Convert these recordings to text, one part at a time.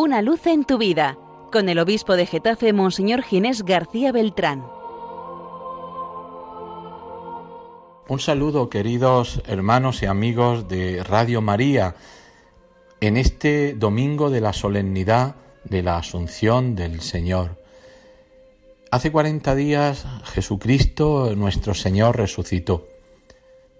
Una luz en tu vida, con el obispo de Getafe, Monseñor Ginés García Beltrán. Un saludo, queridos hermanos y amigos de Radio María, en este domingo de la solemnidad de la Asunción del Señor. Hace cuarenta días Jesucristo, nuestro Señor, resucitó.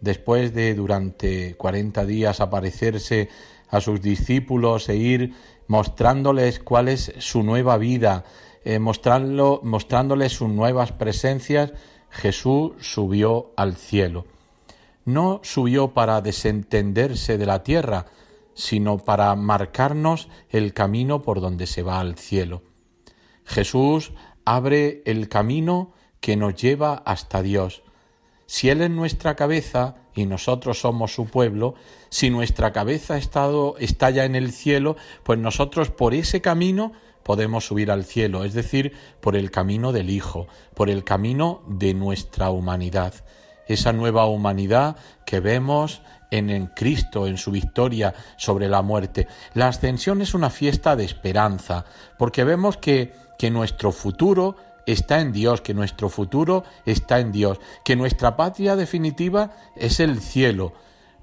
Después de durante cuarenta días aparecerse a sus discípulos e ir mostrándoles cuál es su nueva vida, eh, mostrándoles sus nuevas presencias, Jesús subió al cielo. No subió para desentenderse de la tierra, sino para marcarnos el camino por donde se va al cielo. Jesús abre el camino que nos lleva hasta Dios. Si Él es nuestra cabeza y nosotros somos su pueblo, si nuestra cabeza ha estado, está ya en el cielo, pues nosotros por ese camino podemos subir al cielo, es decir, por el camino del Hijo, por el camino de nuestra humanidad, esa nueva humanidad que vemos en, Cristo, en su victoria sobre la muerte. La ascensión es una fiesta de esperanza, porque vemos que, que nuestro futuro está en Dios, que nuestro futuro está en Dios, que nuestra patria definitiva es el cielo.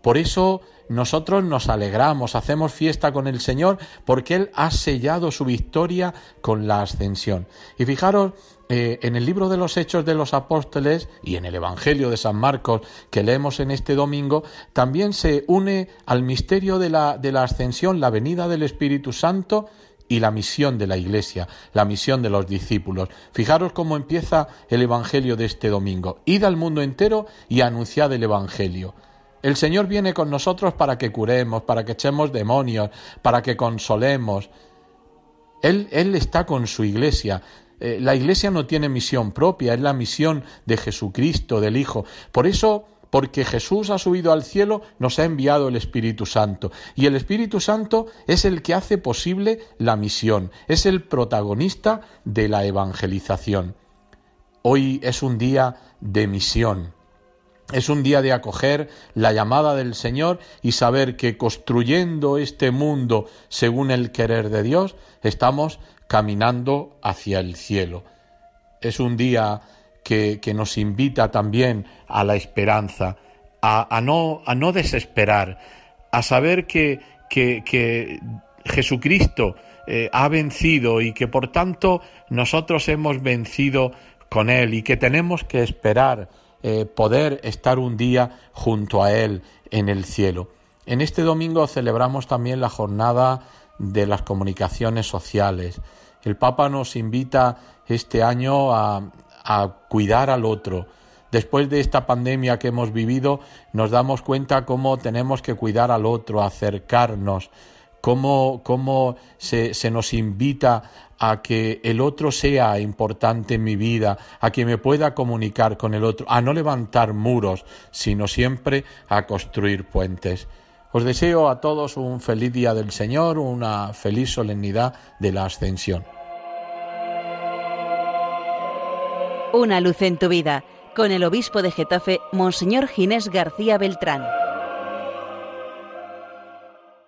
Por eso nosotros nos alegramos, hacemos fiesta con el Señor, porque Él ha sellado su victoria con la ascensión. Y fijaros, eh, en el libro de los Hechos de los Apóstoles y en el Evangelio de San Marcos que leemos en este domingo, también se une al misterio de la, de la ascensión, la venida del Espíritu Santo, y la misión de la Iglesia, la misión de los discípulos. Fijaros cómo empieza el Evangelio de este domingo. Id al mundo entero y anunciad el Evangelio. El Señor viene con nosotros para que curemos, para que echemos demonios, para que consolemos. Él, él está con su Iglesia. Eh, la Iglesia no tiene misión propia, es la misión de Jesucristo, del Hijo. Por eso porque Jesús ha subido al cielo, nos ha enviado el Espíritu Santo. Y el Espíritu Santo es el que hace posible la misión, es el protagonista de la evangelización. Hoy es un día de misión. Es un día de acoger la llamada del Señor y saber que construyendo este mundo según el querer de Dios, estamos caminando hacia el cielo. Es un día que, nos invita también a la esperanza, a, no, a no desesperar, a saber que, que, Jesucristo eh, ha vencido y que por tanto nosotros hemos vencido con Él y que tenemos que esperar eh, poder estar un día junto a Él en el cielo. En este domingo celebramos también la jornada de las comunicaciones sociales. El Papa nos invita este año a, a cuidar al otro. Después de esta pandemia que hemos vivido, nos damos cuenta cómo tenemos que cuidar al otro, acercarnos, cómo, cómo se, se nos invita a que el otro sea importante en mi vida, a que me pueda comunicar con el otro, a no levantar muros, sino siempre a construir puentes. Os deseo a todos un feliz día del Señor, una feliz solemnidad de la Ascensión. Una luz en tu vida, con el obispo de Getafe, Monseñor Ginés García Beltrán.